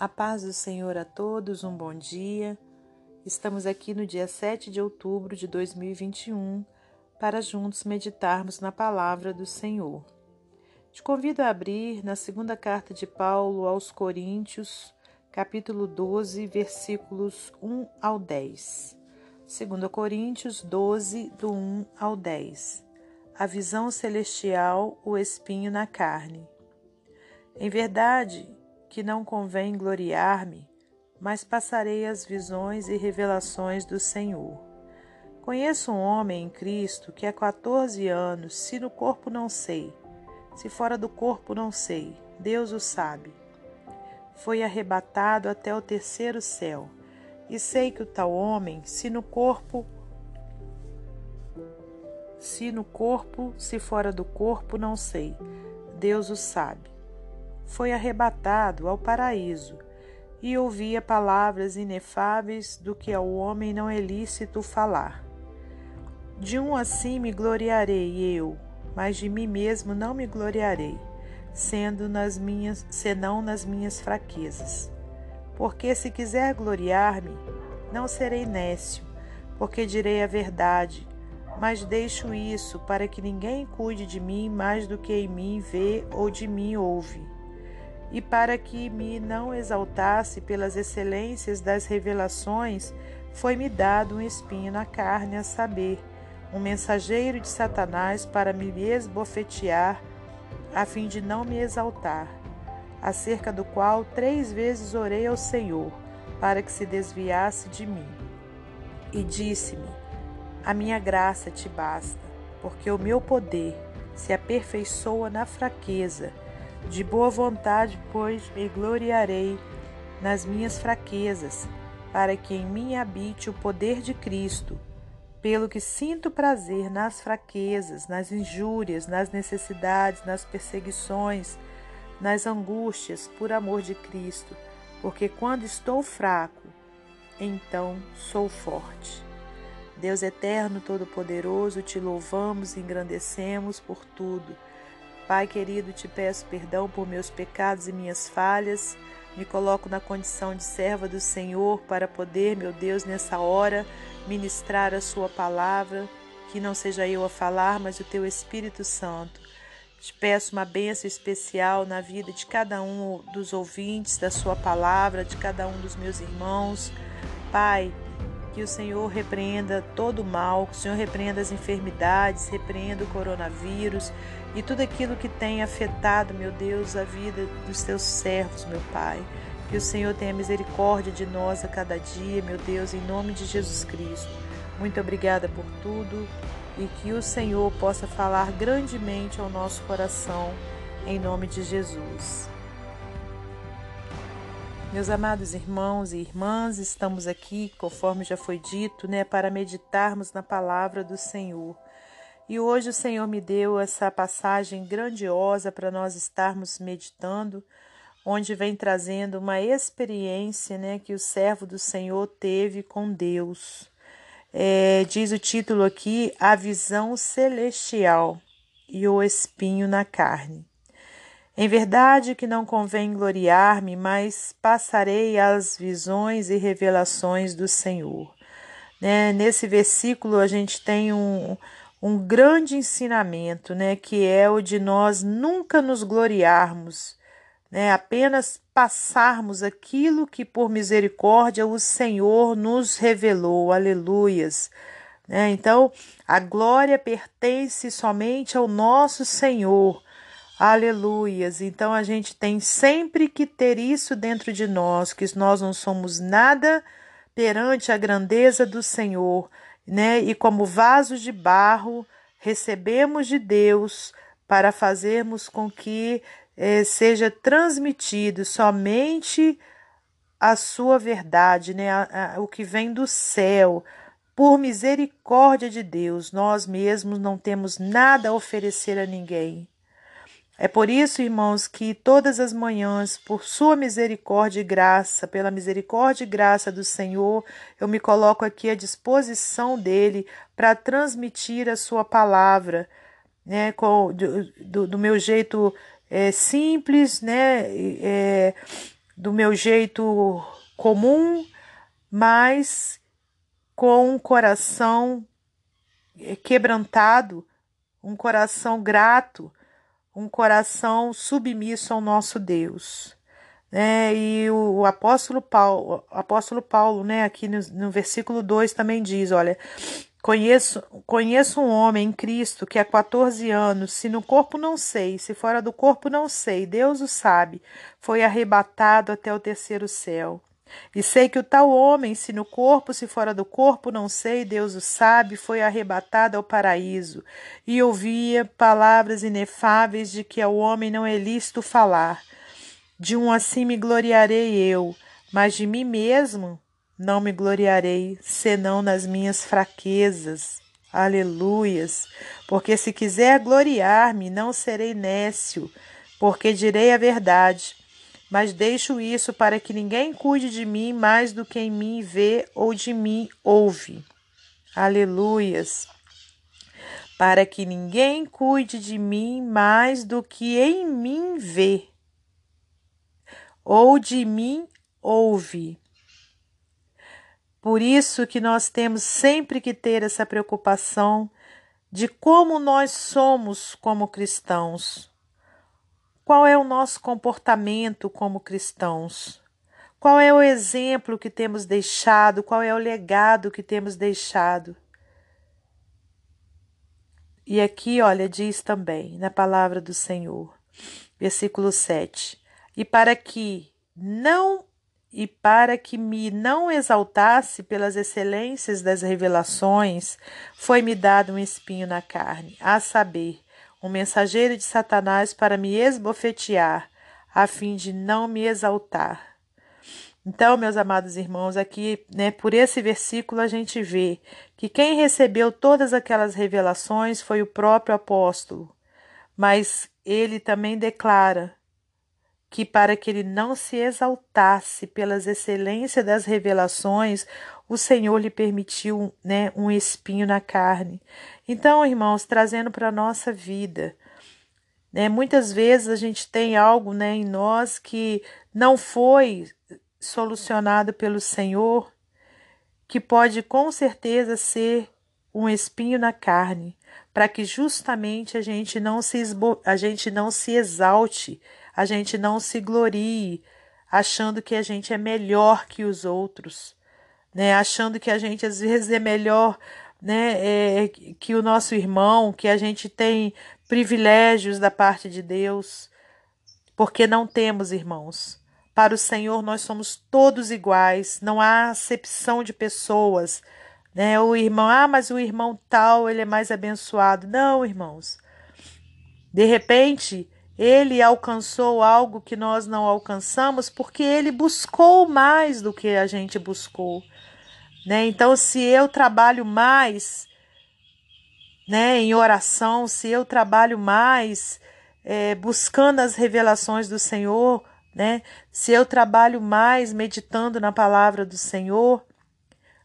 A paz do Senhor a todos, um bom dia. Estamos aqui no dia 7 de outubro de 2021 para juntos meditarmos na palavra do Senhor. Te convido a abrir na segunda carta de Paulo aos Coríntios, capítulo 12, versículos 1 ao 10. 2 Coríntios 12, do 1 ao 10. A visão celestial, o espinho na carne. Em verdade, que não convém gloriar-me, mas passarei as visões e revelações do Senhor. Conheço um homem em Cristo que há 14 anos, se no corpo não sei, se fora do corpo não sei, Deus o sabe. Foi arrebatado até o terceiro céu, e sei que o tal homem, se no corpo se no corpo, se fora do corpo, não sei. Deus o sabe foi arrebatado ao paraíso e ouvia palavras inefáveis do que ao homem não é lícito falar. De um assim me gloriarei eu, mas de mim mesmo não me gloriarei, sendo nas minhas, senão nas minhas fraquezas. Porque se quiser gloriar-me, não serei nécio, porque direi a verdade, mas deixo isso para que ninguém cuide de mim mais do que em mim vê ou de mim ouve e para que me não exaltasse pelas excelências das revelações, foi-me dado um espinho na carne, a saber, um mensageiro de Satanás para me esbofetear, a fim de não me exaltar, acerca do qual três vezes orei ao Senhor, para que se desviasse de mim. E disse-me: A minha graça te basta, porque o meu poder se aperfeiçoa na fraqueza. De boa vontade, pois, me gloriarei nas minhas fraquezas, para que em mim habite o poder de Cristo. Pelo que sinto prazer nas fraquezas, nas injúrias, nas necessidades, nas perseguições, nas angústias, por amor de Cristo, porque quando estou fraco, então sou forte. Deus eterno, todo-poderoso, te louvamos e engrandecemos por tudo Pai querido, te peço perdão por meus pecados e minhas falhas. Me coloco na condição de serva do Senhor para poder, meu Deus, nessa hora, ministrar a Sua palavra. Que não seja eu a falar, mas o Teu Espírito Santo. Te peço uma bênção especial na vida de cada um dos ouvintes da Sua palavra, de cada um dos meus irmãos. Pai, que o Senhor repreenda todo o mal, que o Senhor repreenda as enfermidades, repreenda o coronavírus e tudo aquilo que tem afetado, meu Deus, a vida dos teus servos, meu Pai. Que o Senhor tenha misericórdia de nós a cada dia, meu Deus, em nome de Jesus Cristo. Muito obrigada por tudo e que o Senhor possa falar grandemente ao nosso coração, em nome de Jesus. Meus amados irmãos e irmãs, estamos aqui, conforme já foi dito, né, para meditarmos na palavra do Senhor. E hoje o Senhor me deu essa passagem grandiosa para nós estarmos meditando, onde vem trazendo uma experiência, né, que o servo do Senhor teve com Deus. É, diz o título aqui: A visão celestial e o espinho na carne. Em verdade que não convém gloriar-me, mas passarei as visões e revelações do Senhor. Né? Nesse versículo a gente tem um, um grande ensinamento, né? que é o de nós nunca nos gloriarmos, né? apenas passarmos aquilo que por misericórdia o Senhor nos revelou. Aleluias. Né? Então, a glória pertence somente ao nosso Senhor Aleluias. Então a gente tem sempre que ter isso dentro de nós, que nós não somos nada perante a grandeza do Senhor, né? E como vasos de barro, recebemos de Deus para fazermos com que eh, seja transmitido somente a sua verdade, né? A, a, o que vem do céu. Por misericórdia de Deus, nós mesmos não temos nada a oferecer a ninguém. É por isso, irmãos, que todas as manhãs, por sua misericórdia e graça, pela misericórdia e graça do Senhor, eu me coloco aqui à disposição dele para transmitir a sua palavra, né, com, do, do, do meu jeito é, simples, né, é, do meu jeito comum, mas com um coração quebrantado, um coração grato, um coração submisso ao nosso Deus. É, e o, o, apóstolo Paulo, o apóstolo Paulo, né, aqui no, no versículo 2 também diz, olha, Conheço, conheço um homem em Cristo que há 14 anos, se no corpo não sei, se fora do corpo não sei, Deus o sabe, foi arrebatado até o terceiro céu. E sei que o tal homem, se no corpo, se fora do corpo, não sei, Deus o sabe, foi arrebatado ao paraíso. E ouvia palavras inefáveis de que ao homem não é lícito falar. De um assim me gloriarei eu, mas de mim mesmo não me gloriarei senão nas minhas fraquezas. Aleluias. Porque se quiser gloriar-me, não serei nécio, porque direi a verdade. Mas deixo isso para que ninguém cuide de mim mais do que em mim vê ou de mim ouve. Aleluias. Para que ninguém cuide de mim mais do que em mim vê ou de mim ouve. Por isso que nós temos sempre que ter essa preocupação de como nós somos como cristãos. Qual é o nosso comportamento como cristãos? Qual é o exemplo que temos deixado? Qual é o legado que temos deixado? E aqui, olha, diz também na palavra do Senhor, versículo 7: E para que não e para que me não exaltasse pelas excelências das revelações, foi-me dado um espinho na carne, a saber, um mensageiro de Satanás para me esbofetear, a fim de não me exaltar. Então, meus amados irmãos, aqui, né, por esse versículo a gente vê que quem recebeu todas aquelas revelações foi o próprio apóstolo, mas ele também declara que para que ele não se exaltasse pelas excelências das revelações, o Senhor lhe permitiu né, um espinho na carne. Então, irmãos, trazendo para a nossa vida, né, muitas vezes a gente tem algo né, em nós que não foi solucionado pelo Senhor, que pode com certeza ser um espinho na carne, para que justamente a gente não se, a gente não se exalte a gente não se glorie achando que a gente é melhor que os outros, né? Achando que a gente às vezes é melhor, né, é, que o nosso irmão, que a gente tem privilégios da parte de Deus, porque não temos irmãos. Para o Senhor nós somos todos iguais, não há acepção de pessoas, né? O irmão, ah, mas o irmão tal, ele é mais abençoado. Não, irmãos. De repente, ele alcançou algo que nós não alcançamos porque ele buscou mais do que a gente buscou. Né? Então, se eu trabalho mais né, em oração, se eu trabalho mais é, buscando as revelações do Senhor, né, se eu trabalho mais meditando na palavra do Senhor,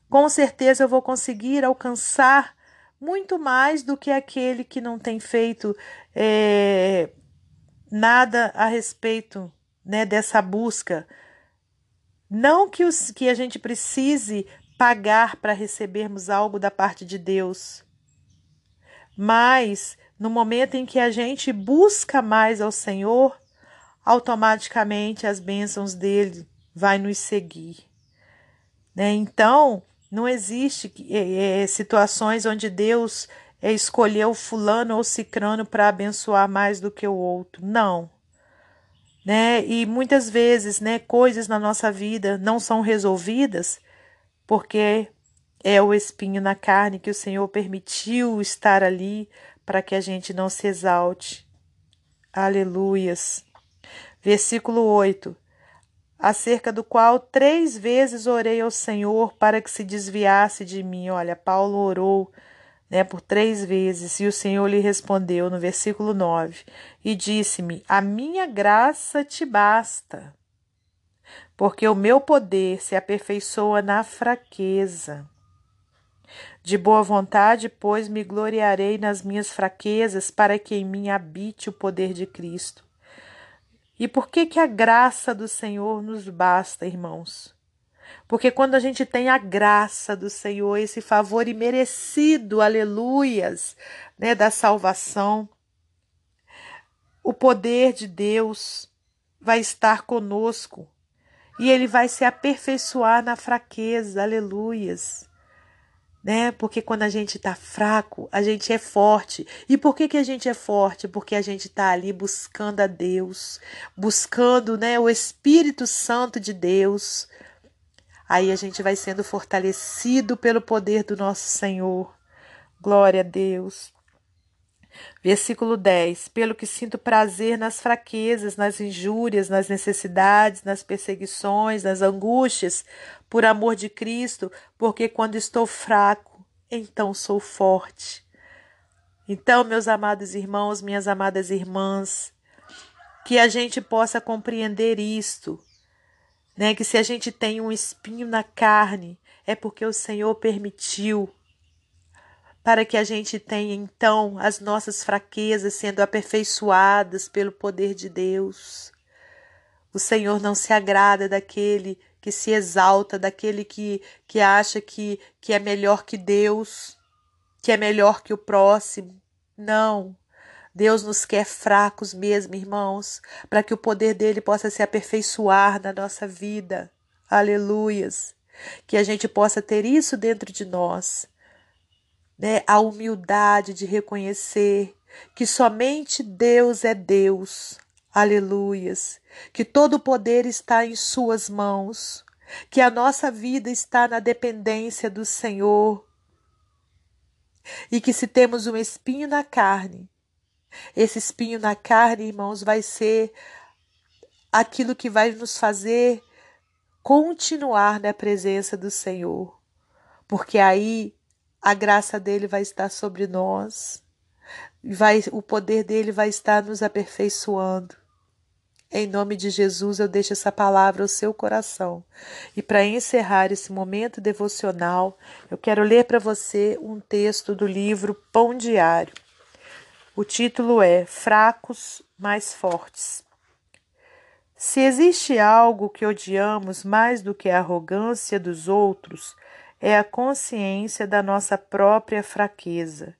com certeza eu vou conseguir alcançar muito mais do que aquele que não tem feito é, nada a respeito né, dessa busca. Não que, os, que a gente precise pagar para recebermos algo da parte de Deus, mas no momento em que a gente busca mais ao Senhor, automaticamente as bênçãos dele vai nos seguir. Né? Então, não existe é, é, situações onde Deus é escolher o fulano ou cicrano para abençoar mais do que o outro. Não. Né? E muitas vezes, né, coisas na nossa vida não são resolvidas porque é o espinho na carne que o Senhor permitiu estar ali para que a gente não se exalte. Aleluias. Versículo 8. Acerca do qual três vezes orei ao Senhor para que se desviasse de mim. Olha, Paulo orou né, por três vezes, e o Senhor lhe respondeu no versículo 9: E disse-me: A minha graça te basta, porque o meu poder se aperfeiçoa na fraqueza. De boa vontade, pois, me gloriarei nas minhas fraquezas, para que em mim habite o poder de Cristo. E por que que a graça do Senhor nos basta, irmãos? Porque quando a gente tem a graça do Senhor, esse favor imerecido, aleluias, né, da salvação, o poder de Deus vai estar conosco e ele vai se aperfeiçoar na fraqueza, aleluias né? Porque quando a gente está fraco, a gente é forte. E por que, que a gente é forte? Porque a gente está ali buscando a Deus, buscando né, o Espírito Santo de Deus. Aí a gente vai sendo fortalecido pelo poder do nosso Senhor. Glória a Deus. Versículo 10: Pelo que sinto prazer nas fraquezas, nas injúrias, nas necessidades, nas perseguições, nas angústias, por amor de Cristo, porque quando estou fraco, então sou forte. Então, meus amados irmãos, minhas amadas irmãs, que a gente possa compreender isto, né? Que se a gente tem um espinho na carne, é porque o Senhor permitiu para que a gente tenha então as nossas fraquezas sendo aperfeiçoadas pelo poder de Deus. O Senhor não se agrada daquele que se exalta, daquele que, que acha que, que é melhor que Deus, que é melhor que o próximo. Não. Deus nos quer fracos mesmo, irmãos, para que o poder dele possa se aperfeiçoar na nossa vida. Aleluias. Que a gente possa ter isso dentro de nós né, a humildade de reconhecer que somente Deus é Deus. Aleluias. Que todo o poder está em Suas mãos. Que a nossa vida está na dependência do Senhor. E que se temos um espinho na carne, esse espinho na carne, irmãos, vai ser aquilo que vai nos fazer continuar na presença do Senhor. Porque aí a graça dele vai estar sobre nós, vai, o poder dele vai estar nos aperfeiçoando. Em nome de Jesus, eu deixo essa palavra ao seu coração. E para encerrar esse momento devocional, eu quero ler para você um texto do livro Pão Diário. O título é Fracos mais Fortes. Se existe algo que odiamos mais do que a arrogância dos outros, é a consciência da nossa própria fraqueza,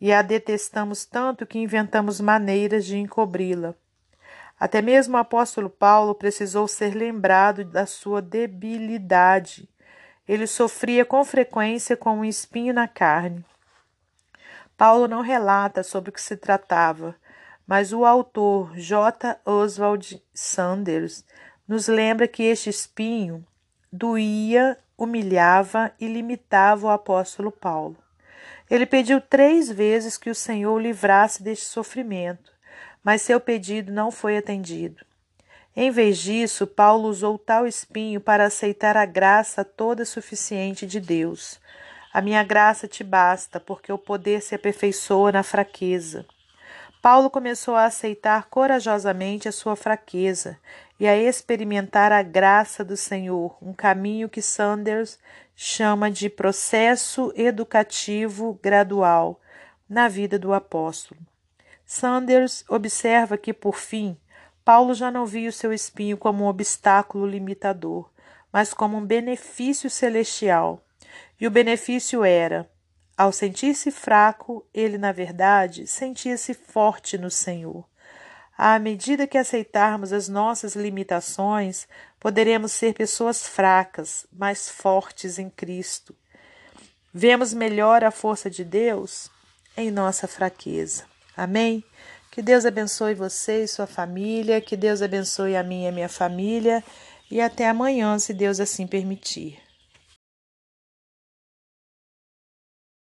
e a detestamos tanto que inventamos maneiras de encobri-la. Até mesmo o apóstolo Paulo precisou ser lembrado da sua debilidade. Ele sofria com frequência com um espinho na carne. Paulo não relata sobre o que se tratava, mas o autor J. Oswald Sanders nos lembra que este espinho doía humilhava e limitava o apóstolo Paulo. Ele pediu três vezes que o Senhor o livrasse deste sofrimento, mas seu pedido não foi atendido. Em vez disso, Paulo usou tal espinho para aceitar a graça toda suficiente de Deus. A minha graça te basta, porque o poder se aperfeiçoa na fraqueza. Paulo começou a aceitar corajosamente a sua fraqueza e a experimentar a graça do Senhor, um caminho que Sanders chama de processo educativo gradual na vida do apóstolo. Sanders observa que, por fim, Paulo já não via o seu espinho como um obstáculo limitador, mas como um benefício celestial. E o benefício era ao sentir-se fraco, ele, na verdade, sentia-se forte no Senhor. À medida que aceitarmos as nossas limitações, poderemos ser pessoas fracas, mas fortes em Cristo. Vemos melhor a força de Deus em nossa fraqueza. Amém? Que Deus abençoe você e sua família, que Deus abençoe a mim e a minha família, e até amanhã, se Deus assim permitir.